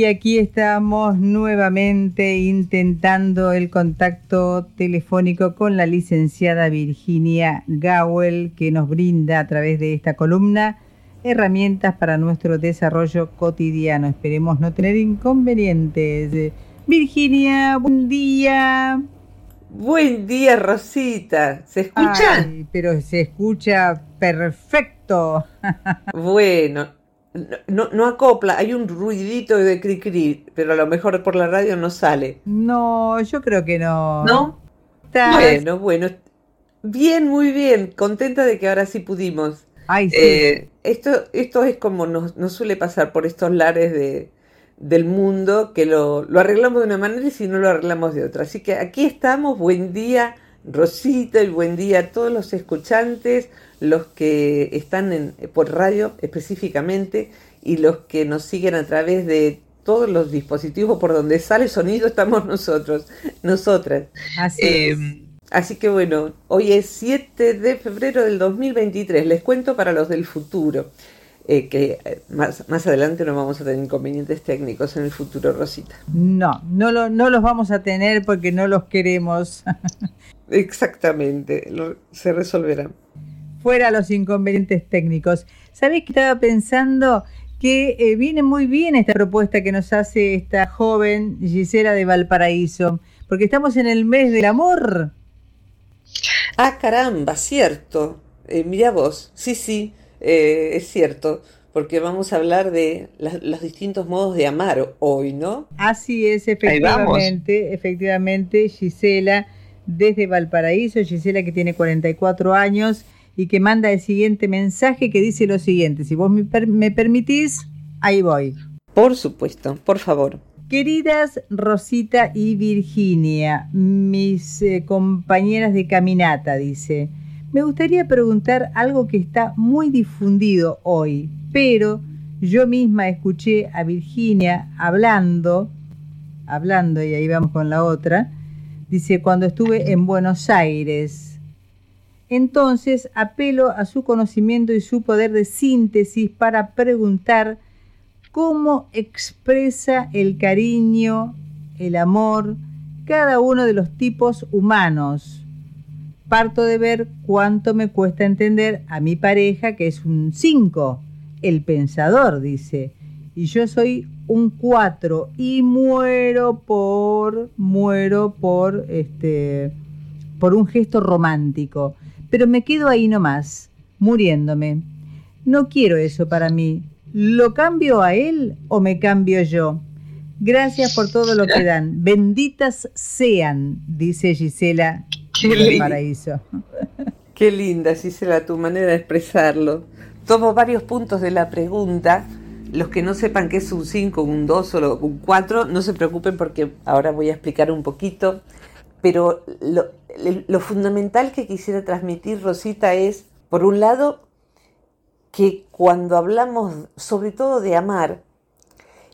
Y aquí estamos nuevamente intentando el contacto telefónico con la licenciada Virginia Gawel, que nos brinda a través de esta columna herramientas para nuestro desarrollo cotidiano. Esperemos no tener inconvenientes. Virginia, buen día. Buen día, Rosita. ¿Se escucha? pero se escucha perfecto. bueno, no, no acopla, hay un ruidito de cri cri, pero a lo mejor por la radio no sale. No, yo creo que no. ¿No? Bueno, bueno. Bien, muy bien. Contenta de que ahora sí pudimos. Ay, sí. Eh, esto, esto es como nos, suele pasar por estos lares de, del mundo, que lo, lo arreglamos de una manera y si no lo arreglamos de otra. Así que aquí estamos. Buen día, Rosita, y buen día a todos los escuchantes los que están en, por radio específicamente y los que nos siguen a través de todos los dispositivos por donde sale sonido estamos nosotros, nosotras. Así, eh, así que bueno, hoy es 7 de febrero del 2023, les cuento para los del futuro. Eh, que eh, más, más adelante no vamos a tener inconvenientes técnicos en el futuro, Rosita. No, no, lo, no los vamos a tener porque no los queremos. Exactamente, se resolverán fuera los inconvenientes técnicos. ¿Sabés que estaba pensando que eh, viene muy bien esta propuesta que nos hace esta joven Gisela de Valparaíso? Porque estamos en el mes del amor. Ah, caramba, cierto. Eh, mira vos, sí, sí, eh, es cierto, porque vamos a hablar de los distintos modos de amar hoy, ¿no? Así es, efectivamente, efectivamente, Gisela desde Valparaíso, Gisela que tiene 44 años y que manda el siguiente mensaje que dice lo siguiente. Si vos me, permitís, ahí voy. Por supuesto, por favor. Queridas Rosita y Virginia, mis eh, compañeras de caminata, dice, me gustaría preguntar algo que está muy difundido hoy, pero yo misma escuché a Virginia hablando, hablando, y ahí vamos con la otra, dice, cuando estuve en Buenos Aires, entonces apelo a su conocimiento y su poder de síntesis para preguntar cómo expresa el cariño, el amor, cada uno de los tipos humanos. Parto de ver cuánto me cuesta entender a mi pareja, que es un 5, el pensador, dice, y yo soy un 4 y muero por, muero por, este, por un gesto romántico pero me quedo ahí nomás, muriéndome. No quiero eso para mí. ¿Lo cambio a él o me cambio yo? Gracias por todo lo que dan. Benditas sean, dice Gisela del Paraíso. Qué linda, Gisela, tu manera de expresarlo. Tomo varios puntos de la pregunta. Los que no sepan qué es un 5, un 2 o un 4, no se preocupen porque ahora voy a explicar un poquito. Pero lo, fundamental que quisiera transmitir, Rosita, es, por un lado, que cuando hablamos sobre todo de amar,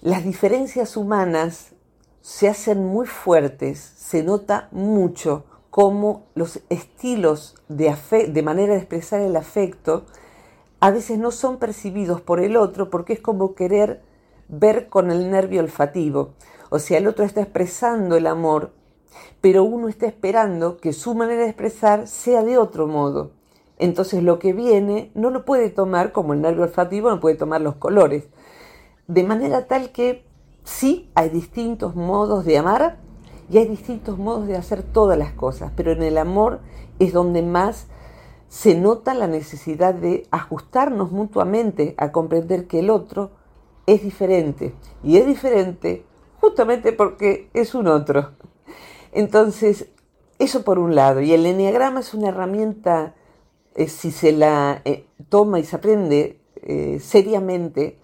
las diferencias humanas se hacen muy fuertes, se nota mucho cómo los estilos de manera de expresar el afecto a veces no son percibidos por el otro porque es como querer ver con el nervio olfativo. O sea, el otro está expresando el amor pero uno está esperando que su manera de expresar sea de otro modo. Entonces lo que viene no lo puede tomar como el nervio olfativo, no puede tomar los colores. De manera tal que sí hay distintos modos de amar y hay distintos modos de hacer todas las cosas, pero en el amor es donde más se nota la necesidad de ajustarnos mutuamente a comprender que el otro es diferente. Y es diferente justamente porque es un otro. Entonces, eso por un lado. Y el enneagrama es una herramienta, eh, si se la eh, toma y se aprende eh, seriamente,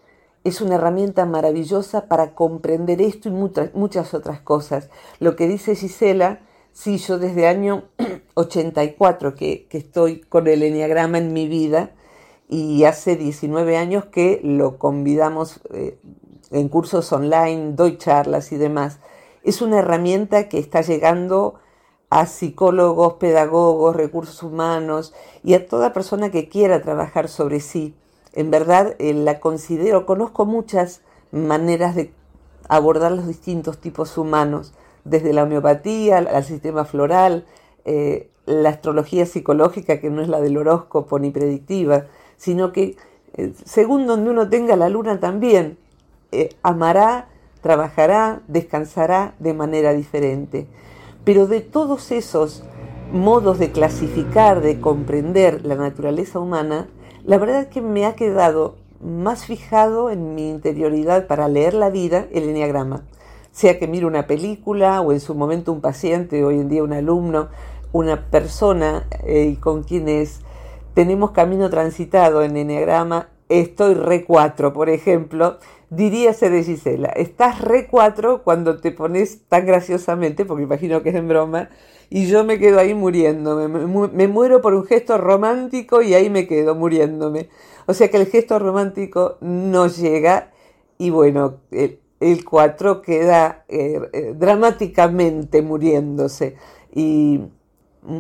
es una herramienta maravillosa para comprender esto y muchas, otras cosas. Lo que dice Gisela, sí, yo desde año 84 que, que estoy con el enneagrama en mi vida, y hace 19 años que lo convidamos eh, en cursos online, doy charlas y demás. Es una herramienta que está llegando a psicólogos, pedagogos, recursos humanos y a toda persona que quiera trabajar sobre sí. En verdad eh, la considero, conozco muchas maneras de abordar los distintos tipos humanos, desde la homeopatía al sistema floral, eh, la astrología psicológica, que no es la del horóscopo ni predictiva, sino que eh, según donde uno tenga la luna también, eh, amará, trabajará, descansará de manera diferente. Pero de todos esos modos de clasificar, de comprender la naturaleza humana, la verdad es que me ha quedado más fijado en mi interioridad para leer la vida el enneagrama. Sea que mire una película o en su momento un paciente, hoy en día un alumno, una persona eh, con quienes tenemos camino transitado en Enneagrama, estoy re 4, por ejemplo, diríase de Gisela, estás re 4 cuando te pones tan graciosamente, porque imagino que es en broma, y yo me quedo ahí muriéndome, me, muero por un gesto romántico y ahí me quedo muriéndome. O sea que el gesto romántico no llega y bueno, el, 4 queda eh, eh, dramáticamente muriéndose. Y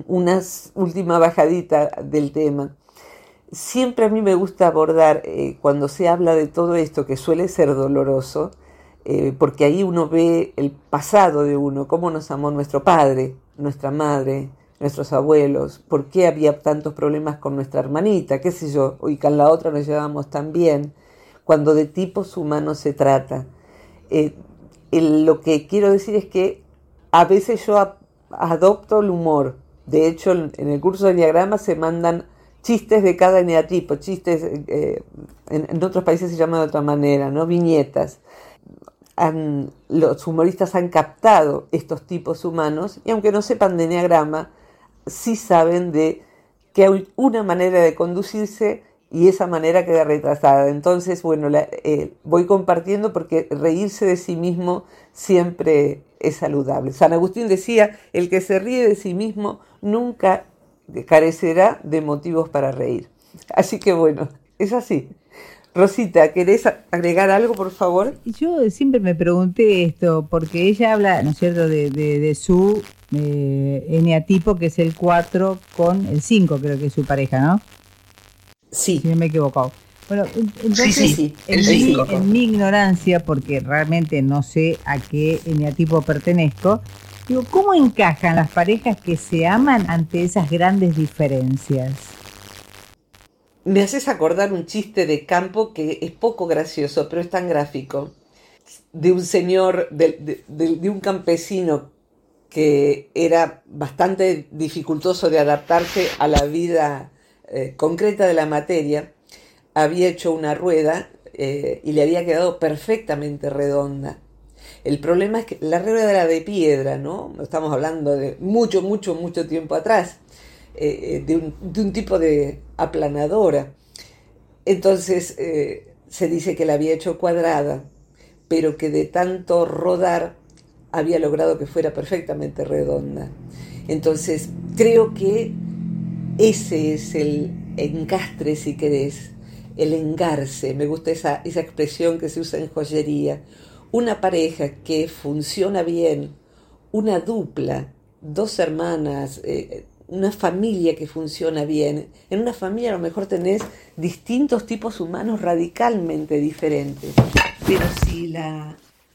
una última bajadita del tema. Siempre a mí me gusta abordar, eh, cuando se habla de todo esto, que suele ser doloroso, porque ahí uno ve el pasado de uno, cómo nos amó nuestro padre, nuestra madre, nuestros abuelos, por qué había tantos problemas con nuestra hermanita, qué sé yo, y con la otra nos llevamos tan bien, cuando de tipos humanos se trata. Eh, lo que quiero decir es que a veces yo adopto el humor, de hecho, en el curso de diagrama se mandan chistes de cada eneatipo, chistes, eh, en, otros países se llama de otra manera, ¿no? Viñetas. los humoristas han captado estos tipos humanos y aunque no sepan de eneagrama, sí saben de que hay una manera de conducirse y esa manera queda retrasada. Entonces, bueno, eh, voy compartiendo porque reírse de sí mismo siempre es saludable. San Agustín decía, el que se ríe de sí mismo nunca carecerá de motivos para reír. Así que bueno, es así. Rosita, ¿querés agregar algo, por favor? Yo siempre me pregunté esto, porque ella habla, ¿no es cierto?, de, su eh, eneatipo, que es el 4 con el 5, creo que es su pareja, ¿no? Sí. Si no me he equivocado. Bueno, entonces, En, mi, ignorancia, porque realmente no sé a qué eneatipo pertenezco, digo, ¿cómo encajan las parejas que se aman ante esas grandes diferencias? Me haces acordar un chiste de campo que es poco gracioso, pero es tan gráfico. De un señor, de, un campesino que era bastante dificultoso de adaptarse a la vida eh, concreta de la materia había hecho una rueda eh, y le había quedado perfectamente redonda. El problema es que la rueda era de piedra, ¿no? Estamos hablando de mucho, mucho, mucho tiempo atrás, eh, de, un, tipo de aplanadora. Entonces se dice que la había hecho cuadrada, pero que de tanto rodar había logrado que fuera perfectamente redonda. Entonces creo que ese es el encastre, si querés, el engarce, me gusta esa, esa expresión que se usa en joyería, una pareja que funciona bien, una dupla, dos hermanas, eh, una familia que funciona bien. En una familia a lo mejor tenés distintos tipos humanos radicalmente diferentes, pero si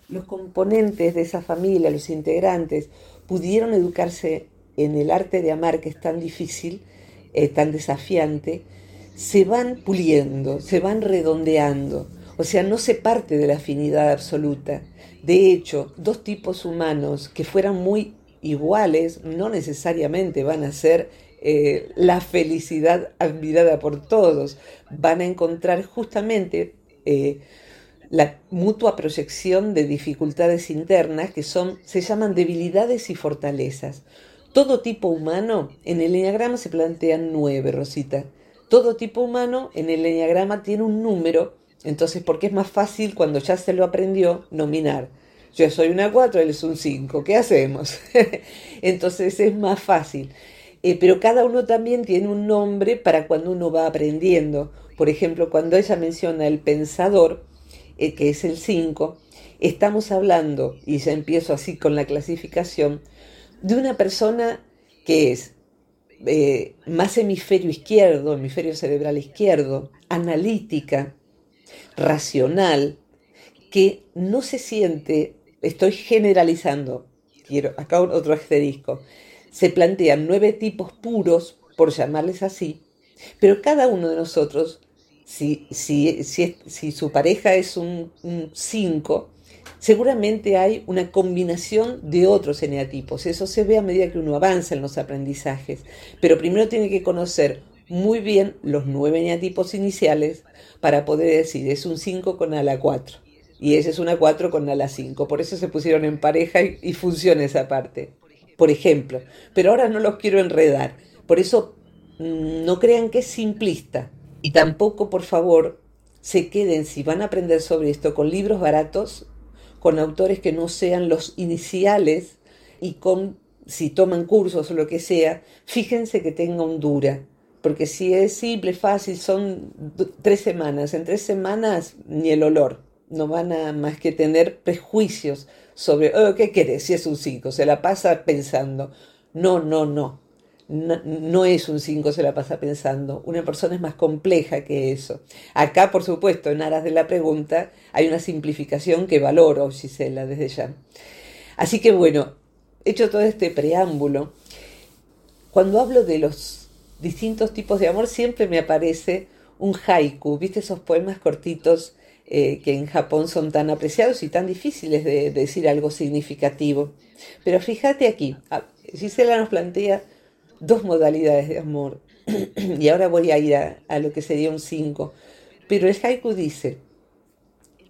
los componentes de esa familia, los integrantes, pudieron educarse en el arte de amar que es tan difícil, tan desafiante, se van puliendo, se van redondeando. O sea, no se parte de la afinidad absoluta. De hecho, dos tipos humanos que fueran muy iguales no necesariamente van a ser eh, la felicidad admirada por todos. Van a encontrar justamente eh, la mutua proyección de dificultades internas que son, se llaman debilidades y fortalezas. Todo tipo humano, en el enneagrama se plantean nueve, Rosita todo tipo humano en el enneagrama tiene un número, entonces porque es más fácil cuando ya se lo aprendió nominar. Yo soy una 4, él es un 5, ¿qué hacemos? entonces es más fácil. Eh, pero cada uno también tiene un nombre para cuando uno va aprendiendo. Por ejemplo, cuando ella menciona el pensador, eh, que es el 5, estamos hablando, y ya empiezo así con la clasificación, de una persona que es eh, más hemisferio izquierdo, hemisferio cerebral izquierdo, analítica, racional, que no se siente, estoy generalizando, quiero, acá otro asterisco, se plantean nueve tipos puros, por llamarles así, pero cada uno de nosotros, si, si, si, su pareja es un 5, seguramente hay una combinación de otros eneatipos. Eso se ve a medida que uno avanza en los aprendizajes. Pero primero tiene que conocer muy bien los nueve eneatipos iniciales para poder decir, es un 5 con ala 4. Y ese es una 4 con ala 5. Por eso se pusieron en pareja y, y funciona esa parte. Por ejemplo. Pero ahora no los quiero enredar. Por eso mm, no crean que es simplista. Y tampoco, por favor, se queden, si van a aprender sobre esto, con libros baratos con autores que no sean los iniciales y con, si toman cursos o lo que sea, fíjense que tenga un dura. Porque si es simple, fácil, son tres semanas. En tres semanas ni el olor. No van a más que tener prejuicios sobre, oh, ¿qué querés? Si es un 5, se la pasa pensando. No, no, no no, es un 5, se la pasa pensando. Una persona es más compleja que eso. Acá, por supuesto, en aras de la pregunta, hay una simplificación que valoro, Gisela, desde ya. Así que bueno, hecho todo este preámbulo, cuando hablo de los distintos tipos de amor, siempre me aparece un haiku, ¿viste esos poemas cortitos eh, que en Japón son tan apreciados y tan difíciles de, decir algo significativo? Pero fíjate aquí, ah, Gisela nos plantea dos modalidades de amor. y ahora voy a ir a, lo que sería un 5. Pero el haiku dice,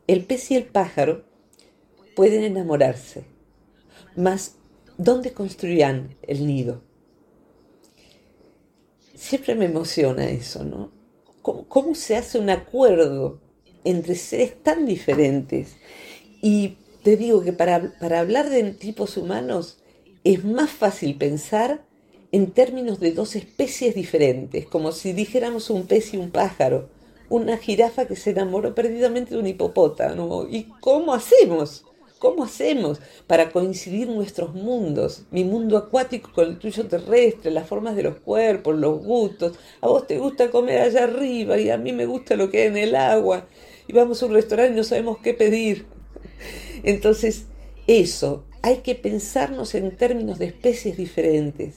el pez y el pájaro pueden enamorarse, mas ¿dónde construirán el nido? Siempre me emociona eso, ¿no? ¿Cómo, se hace un acuerdo entre seres tan diferentes? Y te digo que para, para hablar de tipos humanos es más fácil pensar en términos de dos especies diferentes, como si dijéramos un pez y un pájaro, una jirafa que se enamoró perdidamente de un hipopótamo. ¿Y cómo hacemos? ¿Cómo hacemos para coincidir nuestros mundos? Mi mundo acuático con el tuyo terrestre, las formas de los cuerpos, los gustos. A vos te gusta comer allá arriba y a mí me gusta lo que hay en el agua. Y vamos a un restaurante y no sabemos qué pedir. Entonces, eso, hay que pensarnos en términos de especies diferentes.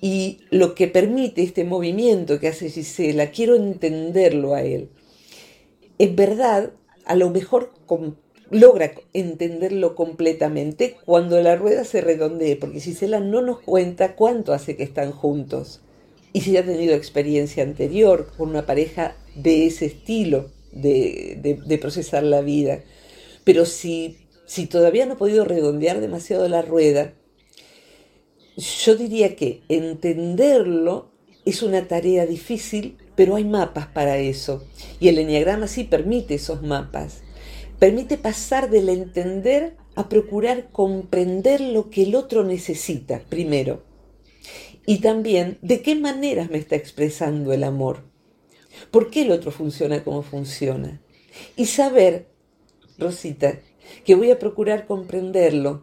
Y lo que permite este movimiento que hace Gisela, quiero entenderlo a él. Es verdad, a lo mejor logra entenderlo completamente cuando la rueda se redondee, porque Gisela no nos cuenta cuánto hace que están juntos y si ha tenido experiencia anterior con una pareja de ese estilo de, de procesar la vida. Pero si, si todavía no ha podido redondear demasiado la rueda, yo diría que entenderlo es una tarea difícil, pero hay mapas para eso. Y el enneagrama sí permite esos mapas. Permite pasar del entender a procurar comprender lo que el otro necesita, primero. Y también de qué maneras me está expresando el amor. ¿Por qué el otro funciona como funciona? Y saber, Rosita, que voy a procurar comprenderlo,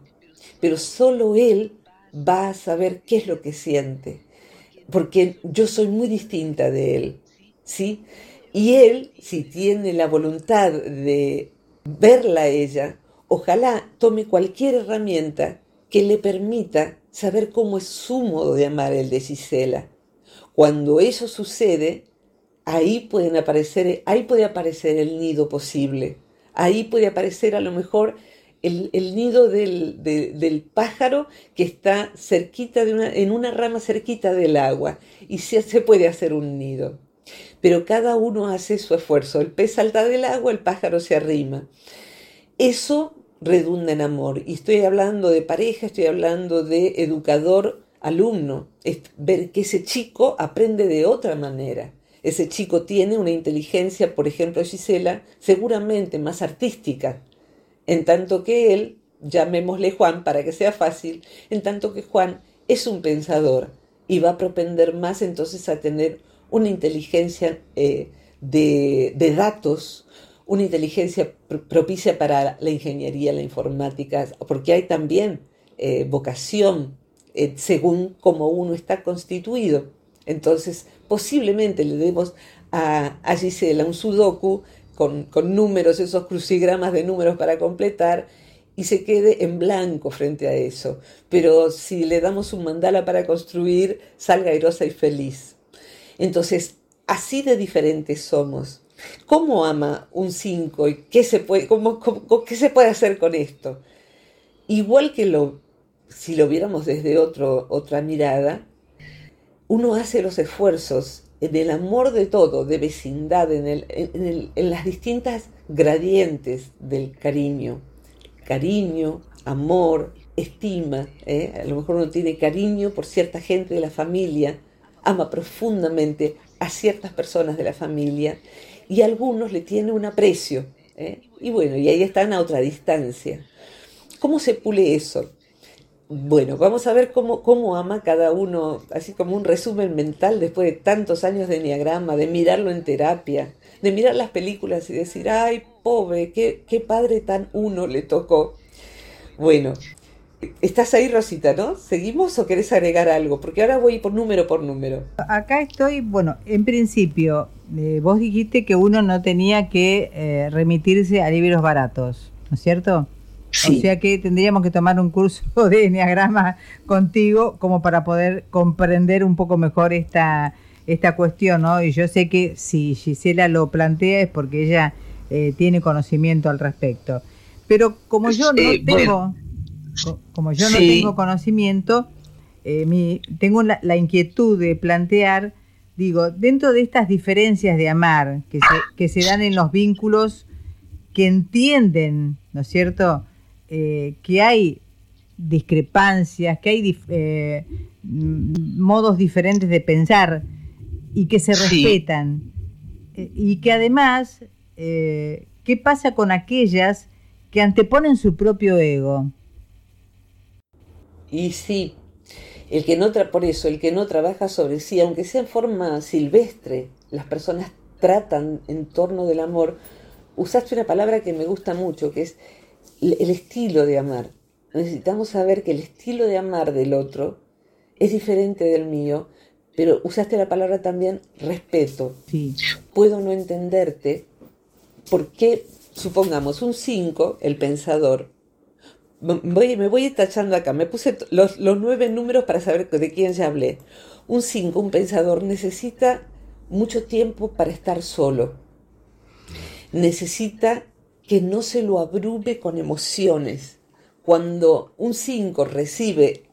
pero solo él va a saber qué es lo que siente, porque yo soy muy distinta de él, ¿sí? Y él, si tiene la voluntad de verla a ella, ojalá tome cualquier herramienta que le permita saber cómo es su modo de amar el de Gisela. Cuando eso sucede, ahí pueden aparecer, ahí puede aparecer el nido posible. Ahí puede aparecer a lo mejor el, nido del, pájaro que está cerquita de una, en una rama cerquita del agua y se, se puede hacer un nido. Pero cada uno hace su esfuerzo. El pez salta del agua, el pájaro se arrima. Eso redunda en amor. Y estoy hablando de pareja, estoy hablando de educador alumno. Ver que ese chico aprende de otra manera. Ese chico tiene una inteligencia, por ejemplo, Gisela, seguramente más artística en tanto que él, llamémosle Juan para que sea fácil, en tanto que Juan es un pensador y va a propender más entonces a tener una inteligencia eh, de, datos, una inteligencia propicia para la ingeniería, la informática, porque hay también eh, vocación eh, según cómo uno está constituido. Entonces, posiblemente le demos a, a Gisela un sudoku con, con números, esos crucigramas de números para completar, y se quede en blanco frente a eso. Pero si le damos un mandala para construir, salga airosa y feliz. Entonces, así de diferentes somos. ¿Cómo ama un 5 y qué se, puede, cómo, qué se puede hacer con esto? Igual que lo, si lo viéramos desde otro, otra mirada, uno hace los esfuerzos en el amor de todo, de vecindad, en, el, en, en las distintas gradientes del cariño. Cariño, amor, estima. ¿eh? A lo mejor uno tiene cariño por cierta gente de la familia, ama profundamente a ciertas personas de la familia y a algunos le tiene un aprecio. ¿eh? Y bueno, y ahí están a otra distancia. ¿Cómo se pule eso? Bueno, vamos a ver cómo, cómo ama cada uno, así como un resumen mental después de tantos años de enneagrama, de mirarlo en terapia, de mirar las películas y decir, ay, pobre, qué, qué padre tan uno le tocó. Bueno, Estás ahí, Rosita, ¿no? ¿Seguimos o querés agregar algo? Porque ahora voy por número por número. Acá estoy, bueno, en principio, eh, vos dijiste que uno no tenía que eh, remitirse a libros baratos, ¿no es cierto? O sea que tendríamos que tomar un curso de enneagrama contigo como para poder comprender un poco mejor esta, esta cuestión, ¿no? Y yo sé que si Gisela lo plantea es porque ella eh, tiene conocimiento al respecto. Pero como yo no tengo como yo no tengo conocimiento, eh, tengo la, inquietud de plantear, digo, dentro de estas diferencias de amar que se, que se dan en los vínculos que entienden, ¿no es cierto?, eh, que hay discrepancias, que hay eh, modos diferentes de pensar y que se respetan. y que además, ¿qué pasa con aquellas que anteponen su propio ego? Y sí, el que no por eso, el que no trabaja sobre sí, aunque sea en forma silvestre, las personas tratan en torno del amor. Usaste una palabra que me gusta mucho, que es el estilo de amar. Necesitamos saber que el estilo de amar del otro es diferente del mío, pero usaste la palabra también respeto. Sí. Puedo no entenderte porque, supongamos, un 5, el pensador, me voy tachando acá, me puse los, nueve números para saber de quién ya hablé. Un 5, un pensador, necesita mucho tiempo para estar solo. Necesita que no se lo abrume con emociones. Cuando un 5 recibe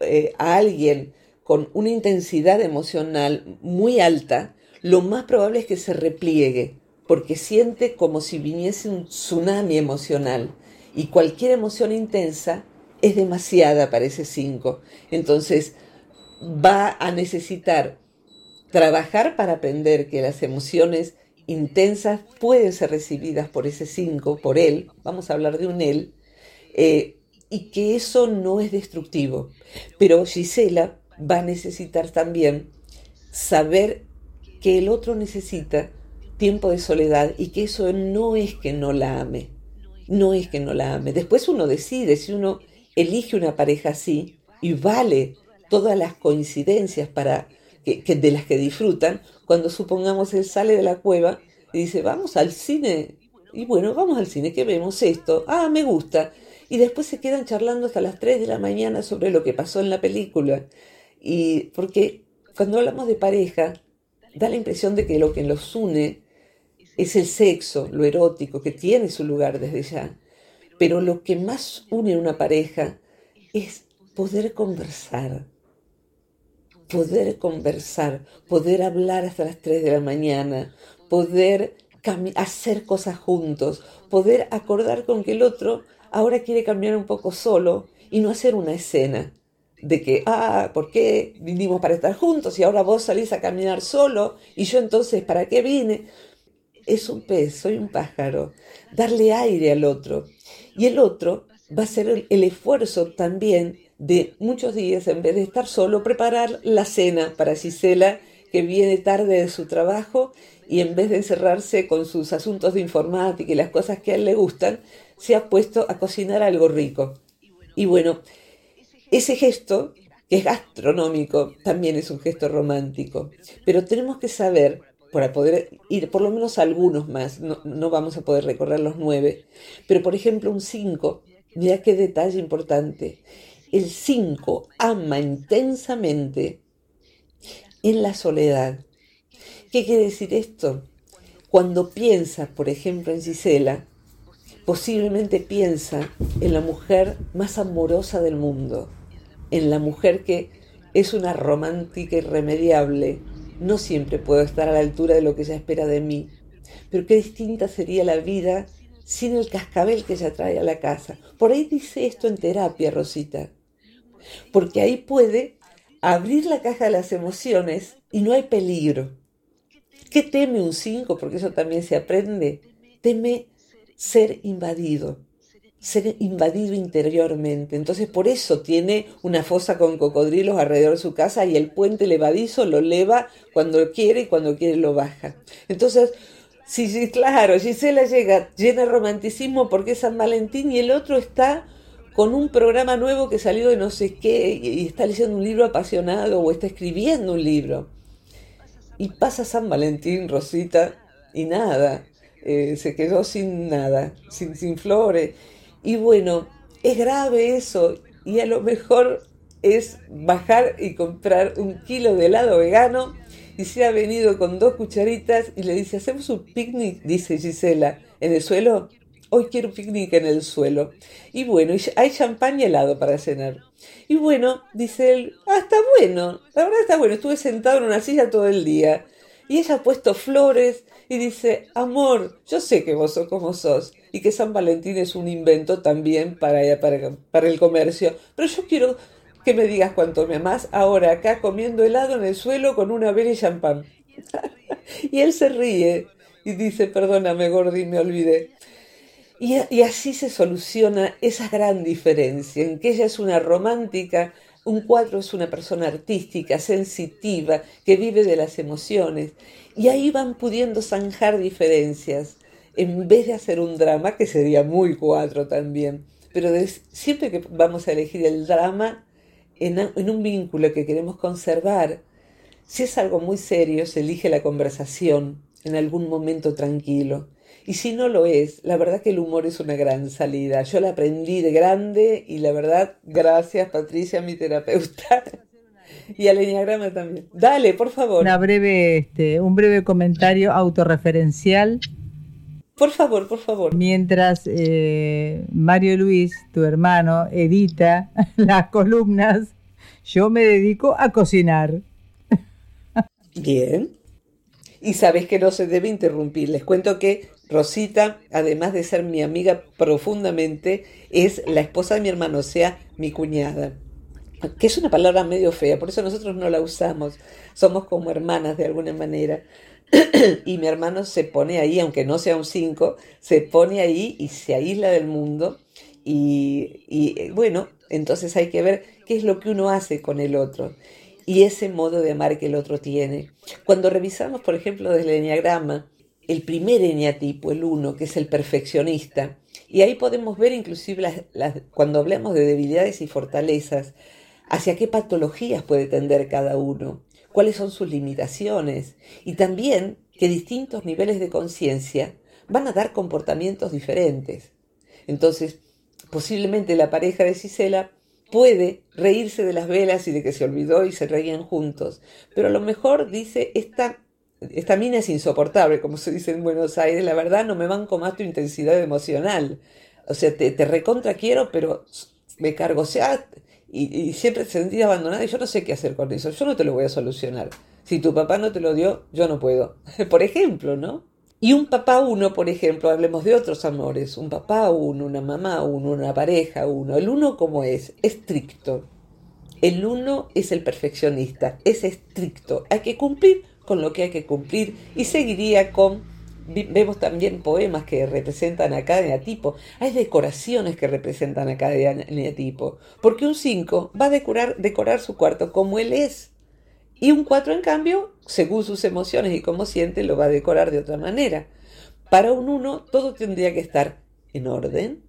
eh, a alguien con una intensidad emocional muy alta, lo más probable es que se repliegue, porque siente como si viniese un tsunami emocional y cualquier emoción intensa es demasiada para ese 5. Entonces va a necesitar trabajar para aprender que las emociones intensas pueden ser recibidas por ese 5, por él, vamos a hablar de un él, eh, y que eso no es destructivo. Pero Gisela va a necesitar también saber que el otro necesita tiempo de soledad y que eso no es que no la ame, no es que no la ame. Después uno decide si uno elige una pareja así y vale todas las coincidencias para que, de las que disfrutan, cuando supongamos él sale de la cueva y dice, vamos al cine. Y bueno, vamos al cine, que vemos esto? Ah, me gusta. Y después se quedan charlando hasta las 3 de la mañana sobre lo que pasó en la película. Y porque cuando hablamos de pareja, da la impresión de que lo que los une es el sexo, lo erótico, que tiene su lugar desde ya. Pero lo que más une a una pareja es poder conversar, poder conversar, poder hablar hasta las 3 de la mañana, poder hacer cosas juntos, poder acordar con que el otro ahora quiere cambiar un poco solo y no hacer una escena de que, ah, ¿por qué vinimos para estar juntos y ahora vos salís a caminar solo y yo entonces, ¿para qué vine? es un pez, soy un pájaro, darle aire al otro. Y el otro va a ser el, esfuerzo también de muchos días, en vez de estar solo, preparar la cena para Gisela, que viene tarde de su trabajo y en vez de encerrarse con sus asuntos de informática y las cosas que a él le gustan, se ha puesto a cocinar algo rico. Y bueno, ese gesto, que es gastronómico, también es un gesto romántico. Pero tenemos que saber, para poder ir por lo menos algunos más, no, no vamos a poder recorrer los nueve, pero por ejemplo un cinco, mira qué detalle importante. El cinco ama intensamente en la soledad. ¿Qué quiere decir esto? Cuando piensa, por ejemplo, en Gisela, posiblemente piensa en la mujer más amorosa del mundo, en la mujer que es una romántica irremediable. No siempre puedo estar a la altura de lo que ella espera de mí, pero qué distinta sería la vida sin el cascabel que ella trae a la casa. Por ahí dice esto en terapia, Rosita, porque ahí puede abrir la caja de las emociones y no hay peligro. ¿Qué teme un 5? Porque eso también se aprende. Teme ser invadido, ser invadido interiormente. Entonces por eso tiene una fosa con cocodrilos alrededor de su casa y el puente levadizo lo leva cuando quiere y cuando quiere lo baja. Entonces, sí, sí, claro, Gisela llega llena de romanticismo porque es San Valentín y el otro está con un programa nuevo que salió de no sé qué y está leyendo un libro apasionado o está escribiendo un libro. Y pasa San Valentín, Rosita, y nada, eh, se quedó sin nada, sin, sin flores. Y bueno, es grave eso y a lo mejor es bajar y comprar un kilo de helado vegano y se ha venido con dos cucharitas y le dice, hacemos un picnic, dice Gisela, en el suelo hoy quiero un picnic en el suelo. Y bueno, hay champán y helado para cenar. Y bueno, dice él, ah, está bueno, la verdad está bueno, estuve sentado en una silla todo el día. Y ella ha puesto flores y dice, amor, yo sé que vos sos como sos y que San Valentín es un invento también para, para, para el comercio, pero yo quiero que me digas cuánto me amás ahora acá comiendo helado en el suelo con una vela y champán. y él se ríe y dice, perdóname, Gordi, me olvidé. Y, así se soluciona esa gran diferencia, en que ella es una romántica, un cuadro es una persona artística, sensitiva, que vive de las emociones. Y ahí van pudiendo zanjar diferencias, en vez de hacer un drama, que sería muy cuadro también. Pero siempre que vamos a elegir el drama en, en un vínculo que queremos conservar, si es algo muy serio, se elige la conversación en algún momento tranquilo y si no lo es, la verdad que el humor es una gran salida. Yo la aprendí de grande y la verdad, gracias Patricia, mi terapeuta. Y al Enneagrama también. Dale, por favor. Una breve, este, un breve comentario autorreferencial. Por favor, por favor. Mientras eh, Mario Luis, tu hermano, edita las columnas, yo me dedico a cocinar. Bien. Y sabes que no se debe interrumpir. Les cuento que Rosita, además de ser mi amiga profundamente, es la esposa de mi hermano, o sea, mi cuñada. Que es una palabra medio fea, por eso nosotros no la usamos. Somos como hermanas de alguna manera. y mi hermano se pone ahí, aunque no sea un cinco, se pone ahí y se aísla del mundo. Y, y bueno, entonces hay que ver qué es lo que uno hace con el otro y ese modo de amar que el otro tiene. Cuando revisamos, por ejemplo, desde el enneagrama, el primer eneatipo, el uno, que es el perfeccionista. Y ahí podemos ver inclusive cuando hablamos de debilidades y fortalezas, hacia qué patologías puede tender cada uno, cuáles son sus limitaciones y también que distintos niveles de conciencia van a dar comportamientos diferentes. Entonces, posiblemente la pareja de Cisela puede reírse de las velas y de que se olvidó y se reían juntos, pero a lo mejor dice esta esta mina es insoportable, como se dice en Buenos Aires, la verdad no me banco más tu intensidad emocional. O sea, te, recontra quiero, pero me cargo, o sea, y, y siempre te sentí abandonada y yo no sé qué hacer con eso, yo no te lo voy a solucionar. Si tu papá no te lo dio, yo no puedo. por ejemplo, ¿no? Y un papá uno, por ejemplo, hablemos de otros amores, un papá uno, una mamá uno, una pareja uno. El uno como es, estricto. El uno es el perfeccionista, es estricto. Hay que cumplir con lo que hay que cumplir y seguiría con vemos también poemas que representan a cada eneatipo. Hay decoraciones que representan a cada eneatipo. Porque un 5 va a decorar, decorar su cuarto como él es. Y un 4, en cambio, según sus emociones y cómo siente, lo va a decorar de otra manera. Para un 1, todo tendría que estar en orden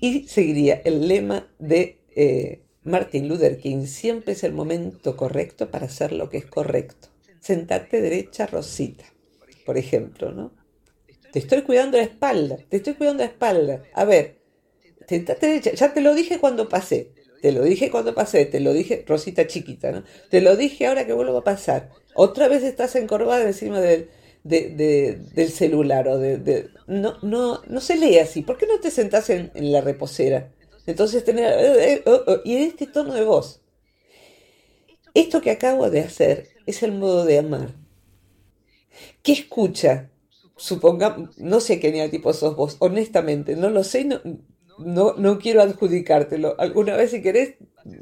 y seguiría el lema de eh, Martin Luther King, siempre es el momento correcto para hacer lo que es correcto. Sentate derecha, Rosita, por ejemplo, ¿no? Te estoy cuidando la espalda, te estoy cuidando la espalda. A ver, sentate derecha, ya te lo dije cuando pasé, te lo dije cuando pasé, te lo dije, Rosita chiquita, ¿no? Te lo dije ahora que vuelvo a pasar. Otra vez estás encorvada encima del, del celular o de, no, no, no se lee así. ¿Por qué no te sentás en la reposera? Entonces tener, eh, eh, oh, oh, y este tono de voz. Esto que acabo de hacer es el modo de amar. ¿Qué escucha? Suponga, no sé qué tipo sos vos, honestamente, no lo sé, no, no, no quiero adjudicártelo. Alguna vez si querés,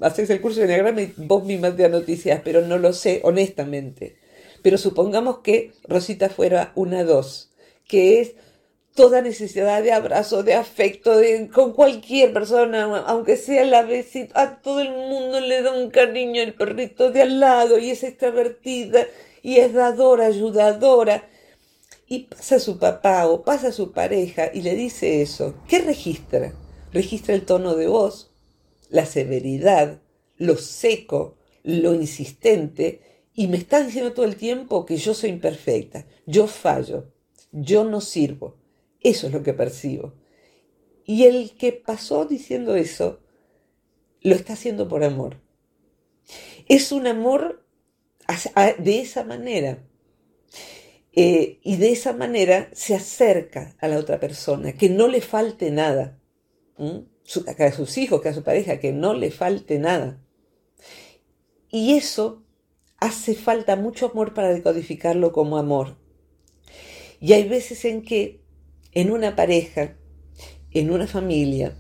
haces el curso de Enneagrama y vos misma te noticias, pero no lo sé, honestamente. Pero supongamos que Rosita fuera una dos, que es toda necesidad de abrazo, de afecto, de, con cualquier persona, aunque sea la vecina, a todo el mundo le da un cariño el perrito de al lado y es extravertida y es dadora, ayudadora. Y pasa su papá o pasa su pareja y le dice eso. ¿Qué registra? Registra el tono de voz, la severidad, lo seco, lo insistente y me está diciendo todo el tiempo que yo soy imperfecta, yo fallo, yo no sirvo eso es lo que percibo. Y el que pasó diciendo eso, lo está haciendo por amor. Es un amor de esa manera. Eh, y de esa manera se acerca a la otra persona, que no le falte nada. a sus hijos, a su pareja, que no le falte nada. Y eso hace falta mucho amor para decodificarlo como amor. Y hay veces en que en una pareja, en una familia,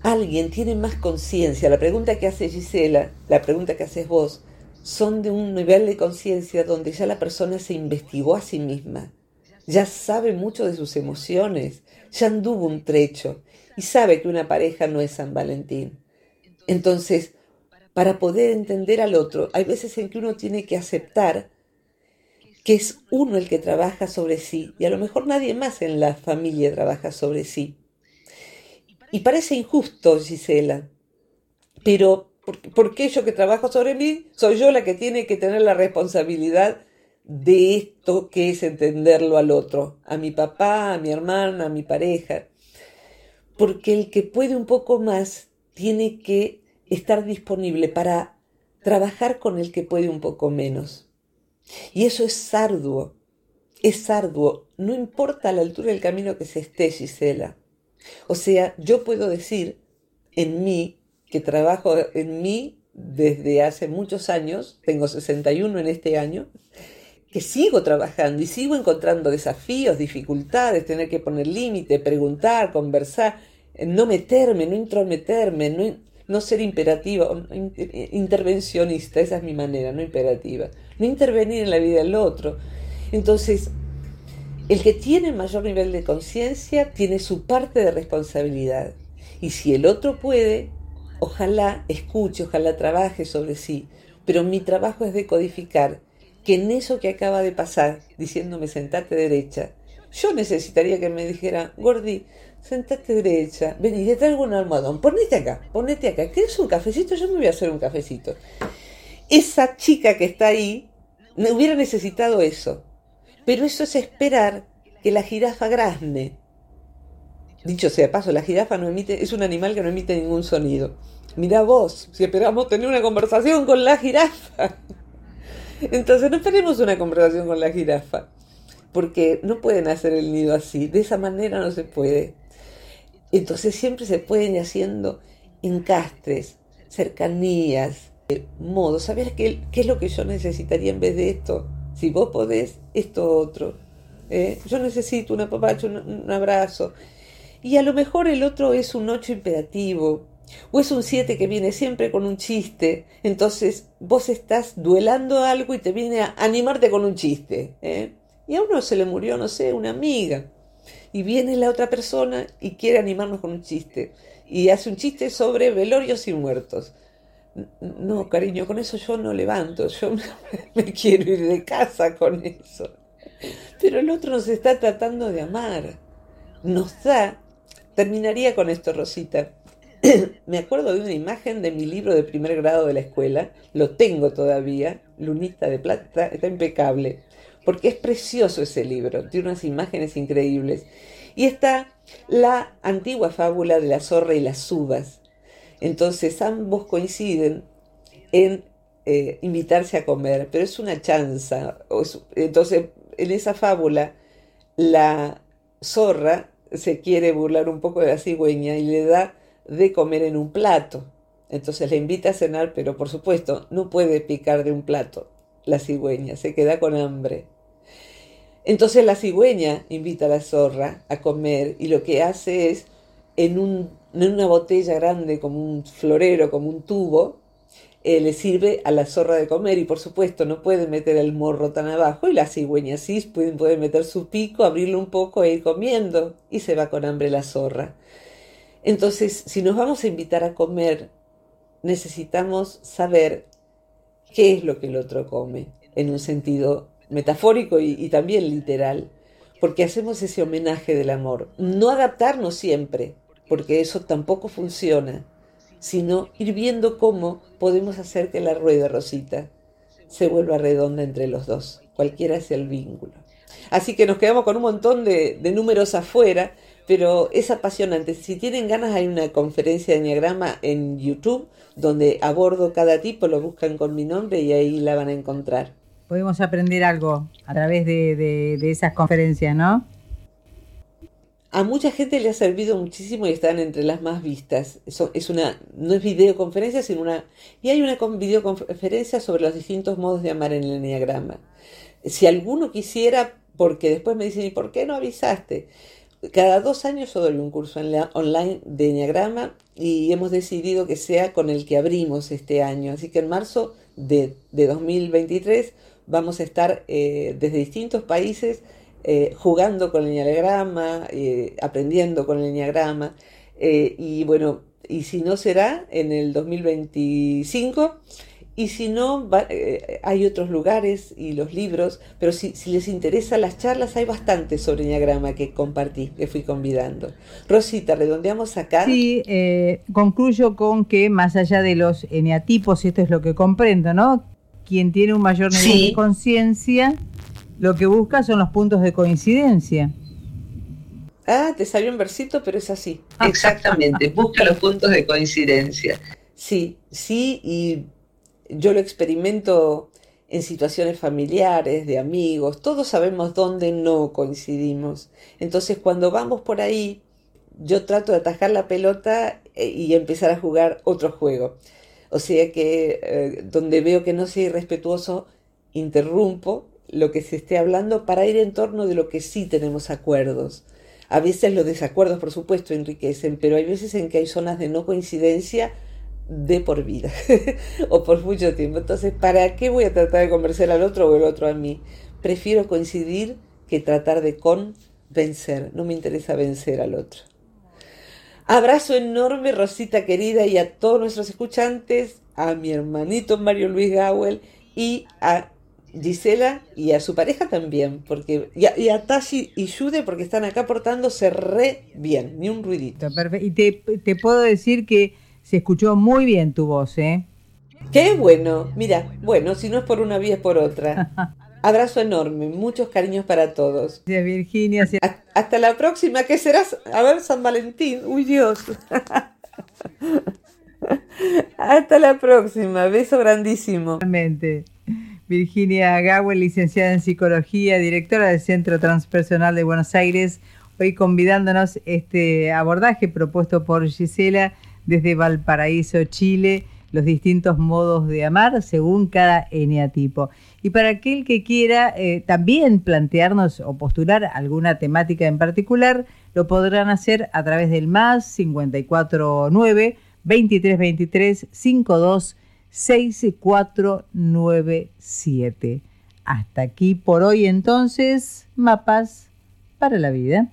alguien tiene más conciencia. La pregunta que hace Gisela, la pregunta que haces vos, son de un nivel de conciencia donde ya la persona se investigó a sí misma, ya sabe mucho de sus emociones, ya anduvo un trecho y sabe que una pareja no es San Valentín. Entonces, para poder entender al otro, hay veces en que uno tiene que aceptar que es uno el que trabaja sobre sí y a lo mejor nadie más en la familia trabaja sobre sí. Y parece injusto, Gisela, pero ¿por, qué yo que trabajo sobre mí soy yo la que tiene que tener la responsabilidad de esto que es entenderlo al otro, a mi papá, a mi hermana, a mi pareja? Porque el que puede un poco más tiene que estar disponible para trabajar con el que puede un poco menos. Y eso es arduo, es arduo, no importa la altura del camino que se esté, Gisela. O sea, yo puedo decir en mí, que trabajo en mí desde hace muchos años, tengo 61 en este año, que sigo trabajando y sigo encontrando desafíos, dificultades, tener que poner límite, preguntar, conversar, no meterme, no intrometerme, no, no ser imperativa, intervencionista, esa es mi manera, no imperativa, no intervenir en la vida del otro. Entonces, el que tiene mayor nivel de conciencia tiene su parte de responsabilidad. Y si el otro puede, ojalá escuche, ojalá trabaje sobre sí. Pero mi trabajo es decodificar que en eso que acaba de pasar, diciéndome sentate derecha, yo necesitaría que me dijera, Gordi, sentate derecha, ven y te traigo un almohadón, ponete acá, ponete acá, ¿quieres un cafecito? Yo me voy a hacer un cafecito. Esa chica que está ahí me hubiera necesitado eso, pero eso es esperar que la jirafa grazne. Dicho sea paso, la jirafa no emite, es un animal que no emite ningún sonido. Mira vos, si esperamos tener una conversación con la jirafa. Entonces no esperemos una conversación con la jirafa, porque no pueden hacer el nido así, de esa manera no se puede. Entonces siempre se pueden haciendo encastres, cercanías, modos. ¿Sabes qué, qué, es lo que yo necesitaría en vez de esto? Si vos podés, esto otro. ¿eh? Yo necesito un apapacho, un, abrazo. Y a lo mejor el otro es un ocho imperativo, o es un siete que viene siempre con un chiste. Entonces vos estás duelando algo y te viene a animarte con un chiste. ¿eh? Y a uno se le murió, no sé, una amiga y viene la otra persona y quiere animarnos con un chiste y hace un chiste sobre velorios y muertos. no, cariño, con eso yo no levanto, yo me quiero ir de casa con eso. Pero el otro nos está tratando de amar, nos da. Terminaría con esto, Rosita. me acuerdo de una imagen de mi libro de primer grado de la escuela, lo tengo todavía, Lunita de Plata, está impecable, porque es precioso ese libro, tiene unas imágenes increíbles. Y está la antigua fábula de la zorra y las uvas. Entonces ambos coinciden en eh, invitarse a comer, pero es una chanza. Entonces, en esa fábula, la zorra se quiere burlar un poco de la cigüeña y le da de comer en un plato. Entonces le invita a cenar, pero por supuesto no puede picar de un plato la cigüeña, se queda con hambre. Entonces la cigüeña invita a la zorra a comer y lo que hace es en, un, en una botella grande como un florero, como un tubo, eh, le sirve a la zorra de comer y por supuesto no puede meter el morro tan abajo y la cigüeña sí puede meter su pico, abrirlo un poco e ir comiendo y se va con hambre la zorra. Entonces, si nos vamos a invitar a comer, necesitamos saber qué es lo que el otro come, en un sentido metafórico y, también literal, porque hacemos ese homenaje del amor. No adaptarnos siempre, porque eso tampoco funciona, sino ir viendo cómo podemos hacer que la rueda, Rosita, se vuelva redonda entre los dos, cualquiera sea el vínculo. Así que nos quedamos con un montón de, de números afuera, pero es apasionante. Si tienen ganas, hay una conferencia de Enneagrama en YouTube donde abordo cada tipo, lo buscan con mi nombre y ahí la van a encontrar. Podemos aprender algo a través de, esas conferencias, ¿no? A mucha gente le ha servido muchísimo y están entre las más vistas. Eso es una, no es videoconferencia, sino una... Y hay una videoconferencia sobre los distintos modos de amar en el Enneagrama. Si alguno quisiera, porque después me dicen, ¿y por qué no avisaste? Cada dos años yo doy un curso online de Enneagrama y hemos decidido que sea con el que abrimos este año. Así que en marzo de, 2023 vamos a estar eh, desde distintos países eh, jugando con el Enneagrama, eh, aprendiendo con el Enneagrama. y bueno, y si no será en el 2025 y si no, hay otros lugares y los libros, pero si, les interesa las charlas, hay bastante sobre Enneagrama que compartí, que fui convidando. Rosita, redondeamos acá. Sí, concluyo con que más allá de los eneatipos, esto es lo que comprendo, ¿no? Quien tiene un mayor nivel de conciencia, lo que busca son los puntos de coincidencia. Ah, te salió un versito, pero es así. Exactamente, busca los puntos de coincidencia. Sí, sí, y yo lo experimento en situaciones familiares, de amigos, todos sabemos dónde no coincidimos. Entonces cuando vamos por ahí, yo trato de atajar la pelota eh, y empezar a jugar otro juego. O sea que eh, donde veo que no soy irrespetuoso, interrumpo lo que se esté hablando para ir en torno de lo que sí tenemos acuerdos. A veces los desacuerdos, por supuesto, enriquecen, pero hay veces en que hay zonas de no coincidencia de por vida o por mucho tiempo. Entonces, ¿para qué voy a tratar de convencer al otro o el otro a mí? Prefiero coincidir que tratar de convencer. No me interesa vencer al otro. Abrazo enorme, Rosita querida, y a todos nuestros escuchantes, a mi hermanito Mario Luis Gawel y a Gisela y a su pareja también, porque y a, y Tashi y Jude porque están acá portándose re bien, ni un ruidito. Perfecto. Y te, te puedo decir que se escuchó muy bien tu voz, ¿eh? Qué bueno. Mira, bueno, si no es por una vía es por otra. Abrazo enorme, muchos cariños para todos. Gracias, Virginia. Hasta la próxima, ¿qué serás? A ver, San Valentín. Uy, Dios. Hasta la próxima. Beso grandísimo. Virginia Gawel, licenciada en psicología, directora del Centro Transpersonal de Buenos Aires, hoy convidándonos este abordaje propuesto por Gisela desde Valparaíso, Chile, los distintos modos de amar según cada eneatipo. Y para aquel que quiera eh, también plantearnos o postular alguna temática en particular, lo podrán hacer a través del más 549 2323 52 6497. Hasta aquí por hoy entonces, mapas para la vida.